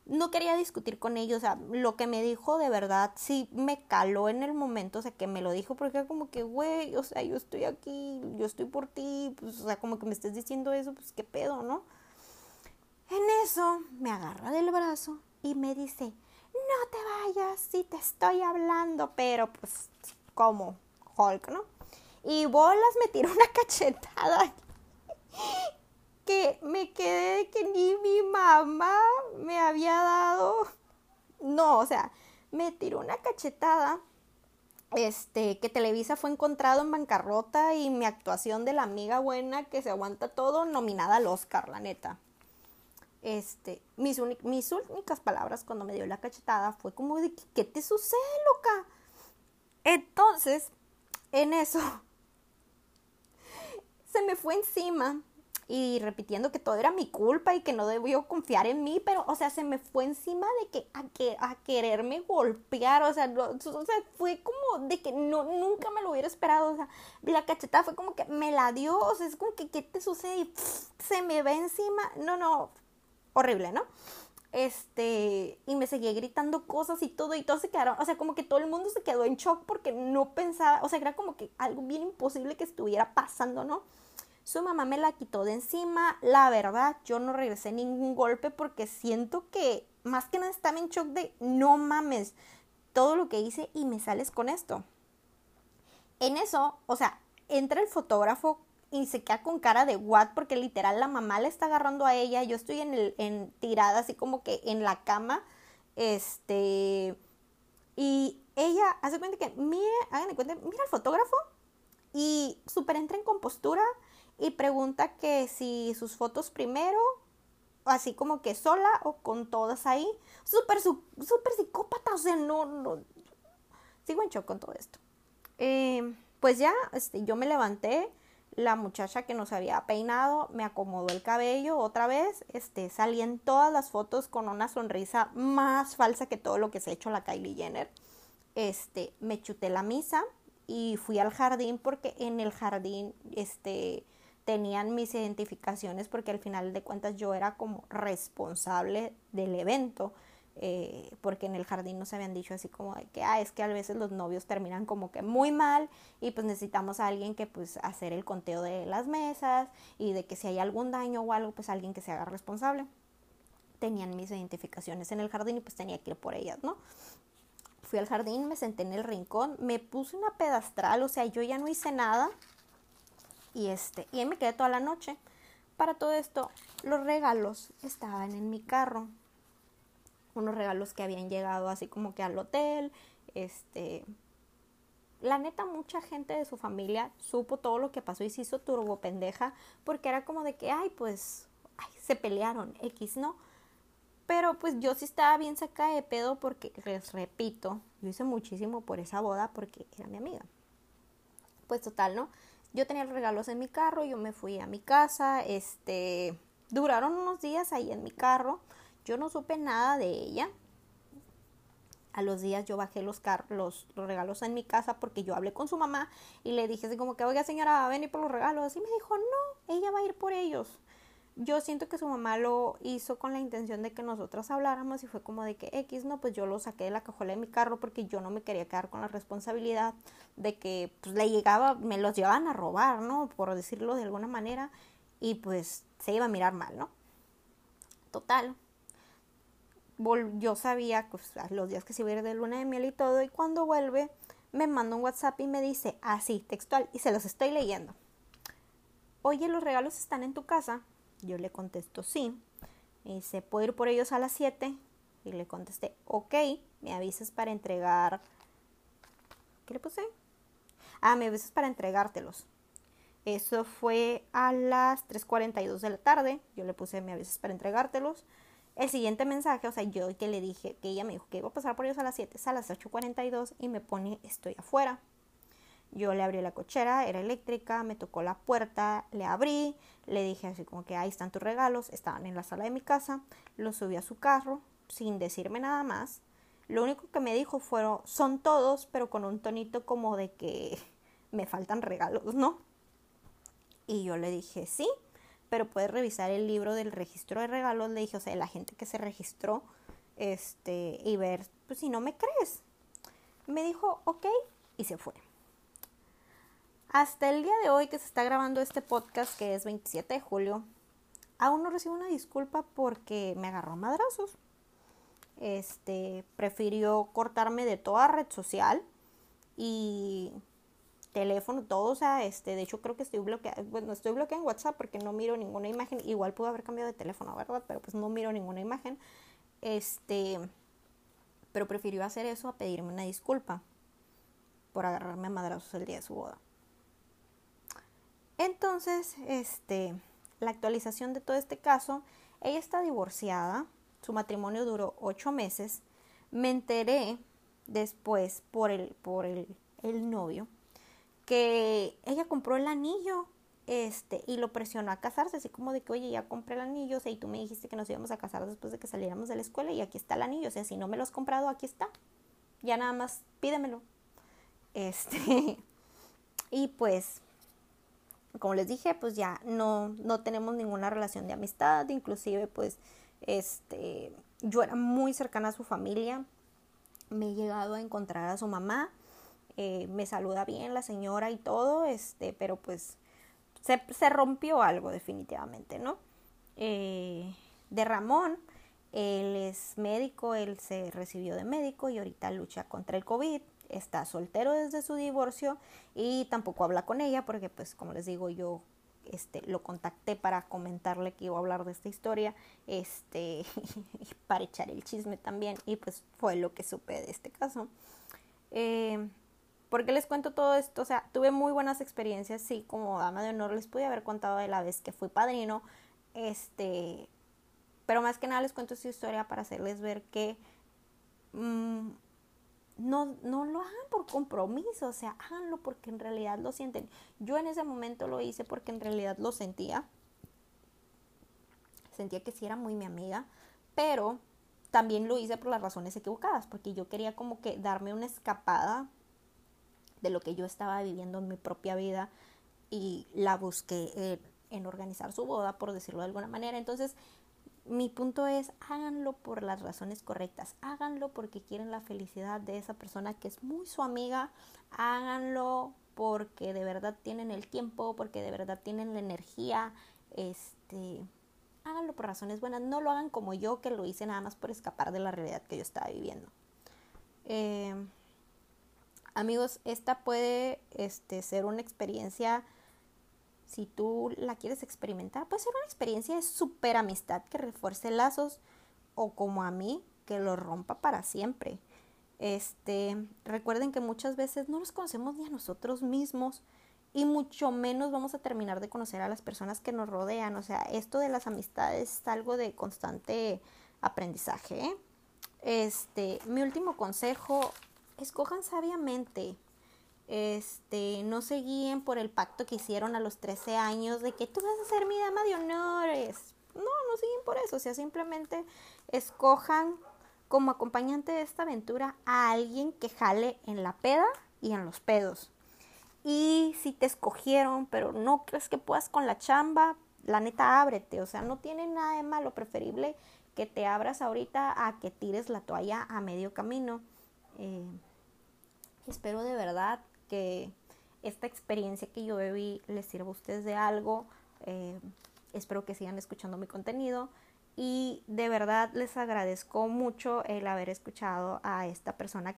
A: no quería discutir con ellos, o sea, lo que me dijo de verdad sí me caló en el momento, o sea, que me lo dijo porque como que, güey, o sea, yo estoy aquí, yo estoy por ti, pues, o sea, como que me estés diciendo eso, pues qué pedo, ¿no? En eso me agarra del brazo y me dice, no te vayas, si te estoy hablando, pero pues como Hulk, ¿no? Y bolas me tiró una cachetada que me quedé que ni mi mamá me había dado. No, o sea, me tiró una cachetada. Este, que Televisa fue encontrado en bancarrota y mi actuación de la amiga buena que se aguanta todo, nominada al Oscar, la neta. Este, mis, mis únicas palabras cuando me dio la cachetada fue como de, ¿qué te sucede, loca? Entonces, en eso, se me fue encima y repitiendo que todo era mi culpa y que no debió confiar en mí, pero, o sea, se me fue encima de que a, que, a quererme golpear, o sea, o sea, fue como de que no, nunca me lo hubiera esperado, o sea, la cachetada fue como que me la dio, o sea, es como que, ¿qué te sucede? Y se me ve encima, no, no, horrible, ¿no? Este, y me seguía gritando cosas y todo, y todos se quedaron, o sea, como que todo el mundo se quedó en shock porque no pensaba, o sea, era como que algo bien imposible que estuviera pasando, ¿no? Su mamá me la quitó de encima. La verdad, yo no regresé ningún golpe porque siento que más que nada estaba en shock de no mames todo lo que hice y me sales con esto. En eso, o sea, entra el fotógrafo y se queda con cara de what porque literal la mamá le está agarrando a ella, yo estoy en, el, tirada así como que en la cama, este, y ella hace cuenta que, mire, hagan de cuenta, mira al fotógrafo y súper entra en compostura, y pregunta que si sus fotos primero, así como que sola o con todas ahí. Súper, psicópata, o sea, no, no. Sigo en shock con todo esto. Eh, pues ya, este, yo me levanté, la muchacha que nos había peinado me acomodó el cabello otra vez, este, salí en todas las fotos con una sonrisa más falsa que todo lo que se ha hecho la Kylie Jenner. Este, me chuté la misa y fui al jardín porque en el jardín, este, tenían mis identificaciones porque al final de cuentas yo era como responsable del evento. Eh, porque en el jardín nos habían dicho así como de que ah, es que a veces los novios terminan como que muy mal y pues necesitamos a alguien que pues hacer el conteo de las mesas y de que si hay algún daño o algo pues alguien que se haga responsable tenían mis identificaciones en el jardín y pues tenía que ir por ellas no fui al jardín me senté en el rincón me puse una pedastral o sea yo ya no hice nada y este, y ahí me quedé toda la noche. Para todo esto, los regalos estaban en mi carro. Unos regalos que habían llegado así como que al hotel. Este, la neta, mucha gente de su familia supo todo lo que pasó y se hizo turbo pendeja porque era como de que, ay, pues, ay, se pelearon, X, ¿no? Pero pues yo sí estaba bien saca de pedo porque, les repito, yo hice muchísimo por esa boda porque era mi amiga. Pues total, ¿no? Yo tenía los regalos en mi carro, yo me fui a mi casa, este, duraron unos días ahí en mi carro, yo no supe nada de ella. A los días yo bajé los, los, los regalos en mi casa porque yo hablé con su mamá y le dije así como que, oiga señora, va a venir por los regalos. Y me dijo, no, ella va a ir por ellos yo siento que su mamá lo hizo con la intención de que nosotras habláramos y fue como de que X, no, pues yo lo saqué de la cajuela de mi carro porque yo no me quería quedar con la responsabilidad de que pues, le llegaba, me los llevaban a robar, ¿no? Por decirlo de alguna manera y pues se iba a mirar mal, ¿no? Total. yo sabía pues, los días que se iba a ir de luna de miel y todo, y cuando vuelve me manda un WhatsApp y me dice así, textual, y se los estoy leyendo. Oye, ¿los regalos están en tu casa? Yo le contesto sí. Y dice, ¿puedo ir por ellos a las 7? Y le contesté, ok, me avisas para entregar. ¿Qué le puse? Ah, me avisas para entregártelos. Eso fue a las 3.42 de la tarde. Yo le puse, me avisas para entregártelos. El siguiente mensaje, o sea, yo que le dije, que ella me dijo que iba a pasar por ellos a las 7, es a las 8.42 y me pone, estoy afuera. Yo le abrí la cochera, era eléctrica, me tocó la puerta, le abrí, le dije así como que ahí están tus regalos, estaban en la sala de mi casa, lo subí a su carro sin decirme nada más. Lo único que me dijo fueron, son todos, pero con un tonito como de que me faltan regalos, ¿no? Y yo le dije, sí, pero puedes revisar el libro del registro de regalos, le dije, o sea, la gente que se registró, este, y ver, pues si no me crees. Me dijo, ok, y se fue. Hasta el día de hoy que se está grabando este podcast, que es 27 de julio, aún no recibo una disculpa porque me agarró madrazos. Este, prefirió cortarme de toda red social y teléfono, todo, o sea, este, de hecho creo que estoy bloqueada, bueno, estoy bloqueada en WhatsApp porque no miro ninguna imagen, igual pudo haber cambiado de teléfono, ¿verdad? Pero pues no miro ninguna imagen, este, pero prefirió hacer eso a pedirme una disculpa por agarrarme a madrazos el día de su boda. Entonces, este, la actualización de todo este caso, ella está divorciada, su matrimonio duró ocho meses, me enteré después por el, por el, el novio, que ella compró el anillo este, y lo presionó a casarse, así como de que, oye, ya compré el anillo, o sea, y tú me dijiste que nos íbamos a casar después de que saliéramos de la escuela y aquí está el anillo, o sea, si no me lo has comprado, aquí está, ya nada más pídemelo. Este, y pues, como les dije, pues ya no, no tenemos ninguna relación de amistad, inclusive pues, este, yo era muy cercana a su familia, me he llegado a encontrar a su mamá, eh, me saluda bien la señora y todo, este, pero pues se, se rompió algo definitivamente, ¿no? Eh, de Ramón, él es médico, él se recibió de médico y ahorita lucha contra el COVID, está soltero desde su divorcio y tampoco habla con ella porque pues como les digo yo este, lo contacté para comentarle que iba a hablar de esta historia, este, para echar el chisme también, y pues fue lo que supe de este caso. Eh, ¿Por qué les cuento todo esto? O sea, tuve muy buenas experiencias, sí, como dama de honor les pude haber contado de la vez que fui padrino, este, pero más que nada les cuento esta historia para hacerles ver que mm, no, no lo hagan por compromiso, o sea, háganlo porque en realidad lo sienten. Yo en ese momento lo hice porque en realidad lo sentía, sentía que sí era muy mi amiga, pero también lo hice por las razones equivocadas, porque yo quería como que darme una escapada de lo que yo estaba viviendo en mi propia vida y la busqué en organizar su boda, por decirlo de alguna manera. Entonces, mi punto es, háganlo por las razones correctas, háganlo porque quieren la felicidad de esa persona que es muy su amiga, háganlo porque de verdad tienen el tiempo, porque de verdad tienen la energía, este, háganlo por razones buenas, no lo hagan como yo que lo hice nada más por escapar de la realidad que yo estaba viviendo. Eh, Amigos, esta puede este, ser una experiencia, si tú la quieres experimentar, puede ser una experiencia de super amistad que refuerce lazos o como a mí, que lo rompa para siempre. Este, recuerden que muchas veces no nos conocemos ni a nosotros mismos y mucho menos vamos a terminar de conocer a las personas que nos rodean. O sea, esto de las amistades es algo de constante aprendizaje. ¿eh? Este, mi último consejo escojan sabiamente. Este, no se guíen por el pacto que hicieron a los 13 años de que tú vas a ser mi dama de honores. No, no siguen por eso. O sea, simplemente escojan como acompañante de esta aventura a alguien que jale en la peda y en los pedos. Y si te escogieron, pero no crees que puedas con la chamba, la neta ábrete. O sea, no tiene nada de malo. Preferible que te abras ahorita a que tires la toalla a medio camino. Eh, espero de verdad que esta experiencia que yo viví les sirva a ustedes de algo. Eh, espero que sigan escuchando mi contenido y de verdad les agradezco mucho el haber escuchado a esta persona.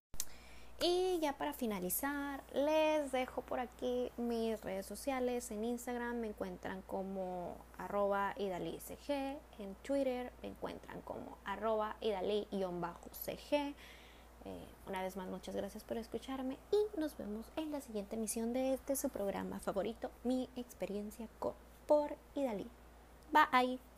A: Y ya para finalizar, les dejo por aquí mis redes sociales. En Instagram me encuentran como arroba idalicg. En Twitter me encuentran como arroba idali-cg. Eh, una vez más, muchas gracias por escucharme y nos vemos en la siguiente emisión de este su programa favorito, Mi experiencia con por Idalí. Bye.